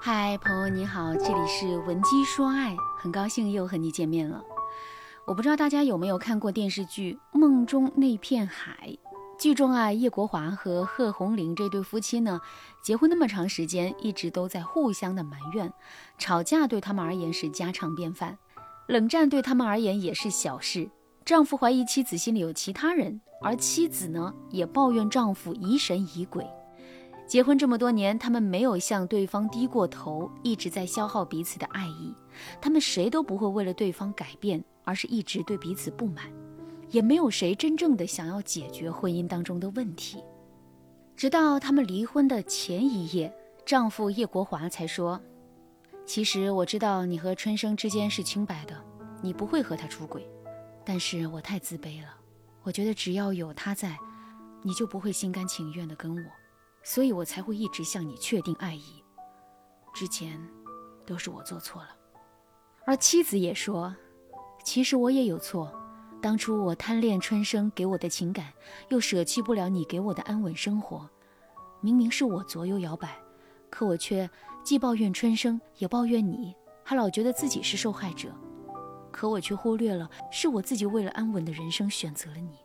嗨，朋友你好，这里是文姬说爱，很高兴又和你见面了。我不知道大家有没有看过电视剧《梦中那片海》，剧中啊，叶国华和贺红玲这对夫妻呢，结婚那么长时间，一直都在互相的埋怨，吵架对他们而言是家常便饭，冷战对他们而言也是小事。丈夫怀疑妻子心里有其他人，而妻子呢，也抱怨丈夫疑神疑鬼。结婚这么多年，他们没有向对方低过头，一直在消耗彼此的爱意。他们谁都不会为了对方改变，而是一直对彼此不满，也没有谁真正的想要解决婚姻当中的问题。直到他们离婚的前一夜，丈夫叶国华才说：“其实我知道你和春生之间是清白的，你不会和他出轨，但是我太自卑了。我觉得只要有他在，你就不会心甘情愿的跟我。”所以我才会一直向你确定爱意，之前都是我做错了。而妻子也说，其实我也有错，当初我贪恋春生给我的情感，又舍弃不了你给我的安稳生活，明明是我左右摇摆，可我却既抱怨春生，也抱怨你，还老觉得自己是受害者，可我却忽略了，是我自己为了安稳的人生选择了你。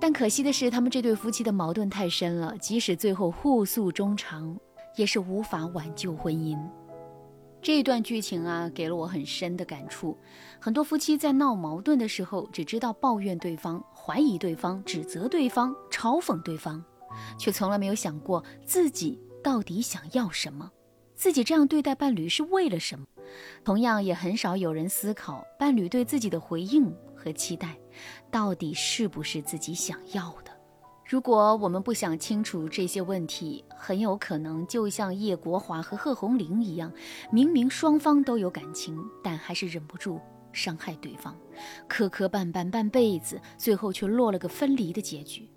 但可惜的是，他们这对夫妻的矛盾太深了，即使最后互诉衷肠，也是无法挽救婚姻。这段剧情啊，给了我很深的感触。很多夫妻在闹矛盾的时候，只知道抱怨对方、怀疑对方、指责对方、嘲讽对方，却从来没有想过自己到底想要什么，自己这样对待伴侣是为了什么。同样，也很少有人思考伴侣对自己的回应和期待。到底是不是自己想要的？如果我们不想清楚这些问题，很有可能就像叶国华和贺红玲一样，明明双方都有感情，但还是忍不住伤害对方，磕磕绊绊半辈子，最后却落了个分离的结局。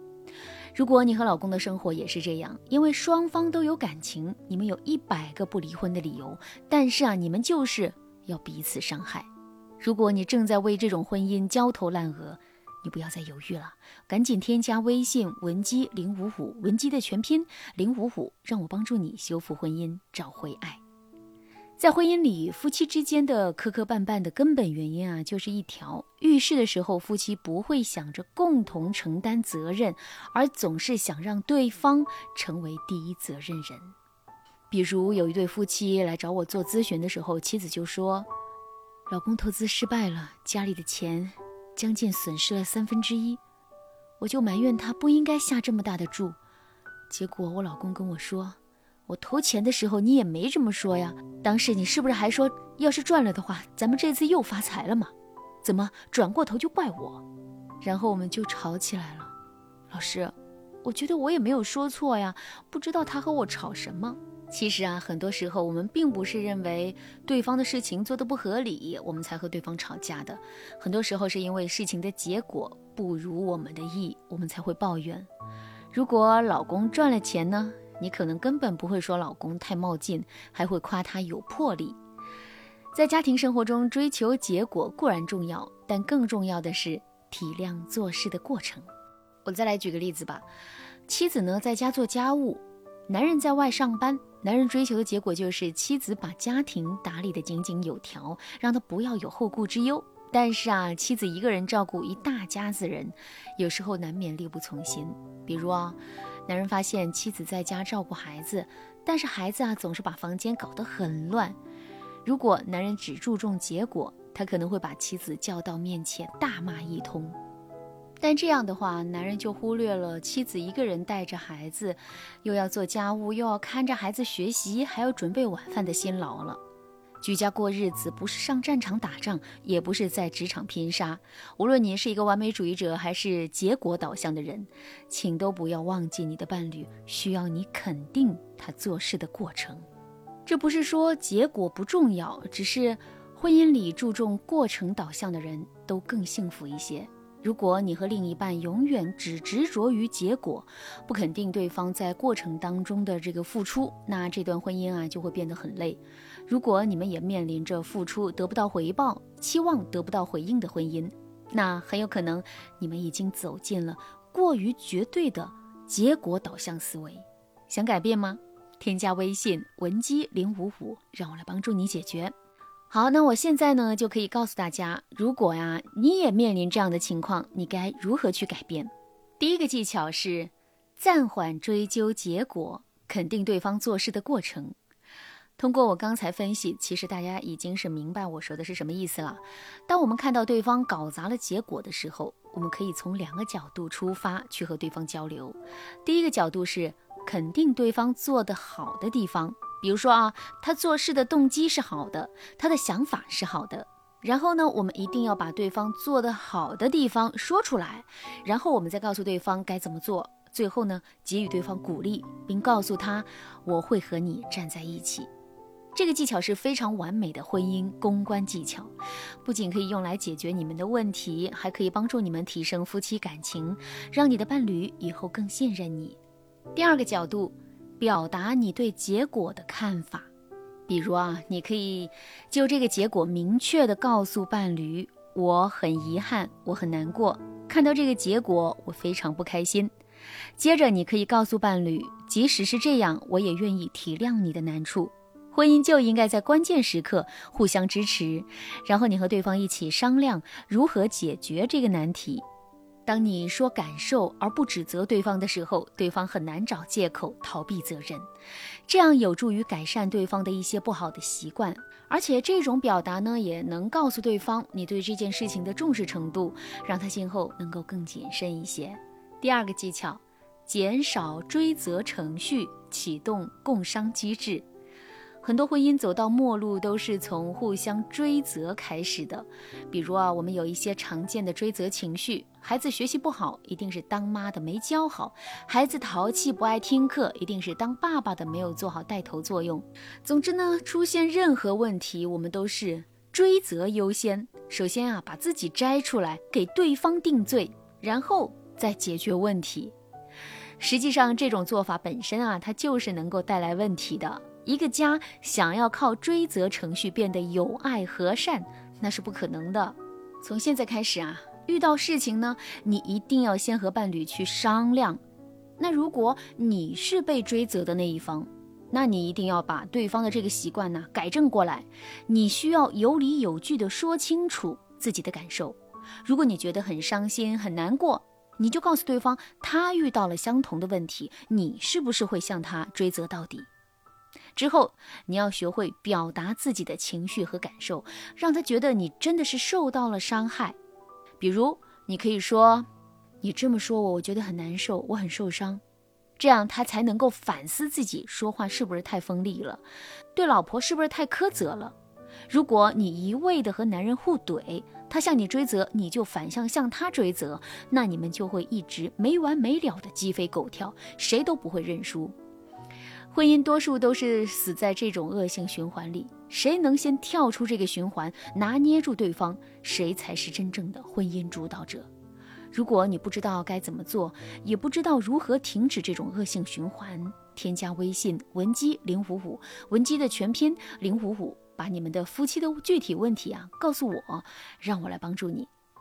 如果你和老公的生活也是这样，因为双方都有感情，你们有一百个不离婚的理由，但是啊，你们就是要彼此伤害。如果你正在为这种婚姻焦头烂额，你不要再犹豫了，赶紧添加微信文姬零五五，文姬的全拼零五五，让我帮助你修复婚姻，找回爱。在婚姻里，夫妻之间的磕磕绊绊的根本原因啊，就是一条：遇事的时候，夫妻不会想着共同承担责任，而总是想让对方成为第一责任人。比如有一对夫妻来找我做咨询的时候，妻子就说。老公投资失败了，家里的钱将近损失了三分之一，我就埋怨他不应该下这么大的注。结果我老公跟我说：“我投钱的时候你也没这么说呀，当时你是不是还说要是赚了的话，咱们这次又发财了嘛？怎么转过头就怪我？”然后我们就吵起来了。老师，我觉得我也没有说错呀，不知道他和我吵什么。其实啊，很多时候我们并不是认为对方的事情做得不合理，我们才和对方吵架的。很多时候是因为事情的结果不如我们的意，我们才会抱怨。如果老公赚了钱呢，你可能根本不会说老公太冒进，还会夸他有魄力。在家庭生活中，追求结果固然重要，但更重要的是体谅做事的过程。我再来举个例子吧，妻子呢在家做家务。男人在外上班，男人追求的结果就是妻子把家庭打理得井井有条，让他不要有后顾之忧。但是啊，妻子一个人照顾一大家子人，有时候难免力不从心。比如啊，男人发现妻子在家照顾孩子，但是孩子啊总是把房间搞得很乱。如果男人只注重结果，他可能会把妻子叫到面前大骂一通。但这样的话，男人就忽略了妻子一个人带着孩子，又要做家务，又要看着孩子学习，还要准备晚饭的辛劳了。居家过日子，不是上战场打仗，也不是在职场拼杀。无论你是一个完美主义者，还是结果导向的人，请都不要忘记，你的伴侣需要你肯定他做事的过程。这不是说结果不重要，只是婚姻里注重过程导向的人都更幸福一些。如果你和另一半永远只执着于结果，不肯定对方在过程当中的这个付出，那这段婚姻啊就会变得很累。如果你们也面临着付出得不到回报、期望得不到回应的婚姻，那很有可能你们已经走进了过于绝对的结果导向思维。想改变吗？添加微信文姬零五五，让我来帮助你解决。好，那我现在呢就可以告诉大家，如果呀你也面临这样的情况，你该如何去改变？第一个技巧是暂缓追究结果，肯定对方做事的过程。通过我刚才分析，其实大家已经是明白我说的是什么意思了。当我们看到对方搞砸了结果的时候，我们可以从两个角度出发去和对方交流。第一个角度是肯定对方做得好的地方。比如说啊，他做事的动机是好的，他的想法是好的。然后呢，我们一定要把对方做得好的地方说出来，然后我们再告诉对方该怎么做。最后呢，给予对方鼓励，并告诉他我会和你站在一起。这个技巧是非常完美的婚姻公关技巧，不仅可以用来解决你们的问题，还可以帮助你们提升夫妻感情，让你的伴侣以后更信任你。第二个角度。表达你对结果的看法，比如啊，你可以就这个结果明确的告诉伴侣：“我很遗憾，我很难过，看到这个结果我非常不开心。”接着，你可以告诉伴侣：“即使是这样，我也愿意体谅你的难处。”婚姻就应该在关键时刻互相支持，然后你和对方一起商量如何解决这个难题。当你说感受而不指责对方的时候，对方很难找借口逃避责任，这样有助于改善对方的一些不好的习惯。而且这种表达呢，也能告诉对方你对这件事情的重视程度，让他今后能够更谨慎一些。第二个技巧，减少追责程序，启动共商机制。很多婚姻走到末路都是从互相追责开始的，比如啊，我们有一些常见的追责情绪：孩子学习不好，一定是当妈的没教好；孩子淘气不爱听课，一定是当爸爸的没有做好带头作用。总之呢，出现任何问题，我们都是追责优先。首先啊，把自己摘出来，给对方定罪，然后再解决问题。实际上，这种做法本身啊，它就是能够带来问题的。一个家想要靠追责程序变得有爱和善，那是不可能的。从现在开始啊，遇到事情呢，你一定要先和伴侣去商量。那如果你是被追责的那一方，那你一定要把对方的这个习惯呢改正过来。你需要有理有据的说清楚自己的感受。如果你觉得很伤心很难过，你就告诉对方，他遇到了相同的问题，你是不是会向他追责到底？之后，你要学会表达自己的情绪和感受，让他觉得你真的是受到了伤害。比如，你可以说：“你这么说我，我觉得很难受，我很受伤。”这样他才能够反思自己说话是不是太锋利了，对老婆是不是太苛责了。如果你一味的和男人互怼，他向你追责，你就反向向他追责，那你们就会一直没完没了的鸡飞狗跳，谁都不会认输。婚姻多数都是死在这种恶性循环里，谁能先跳出这个循环，拿捏住对方，谁才是真正的婚姻主导者。如果你不知道该怎么做，也不知道如何停止这种恶性循环，添加微信文姬零五五，文姬的全拼零五五，把你们的夫妻的具体问题啊告诉我，让我来帮助你。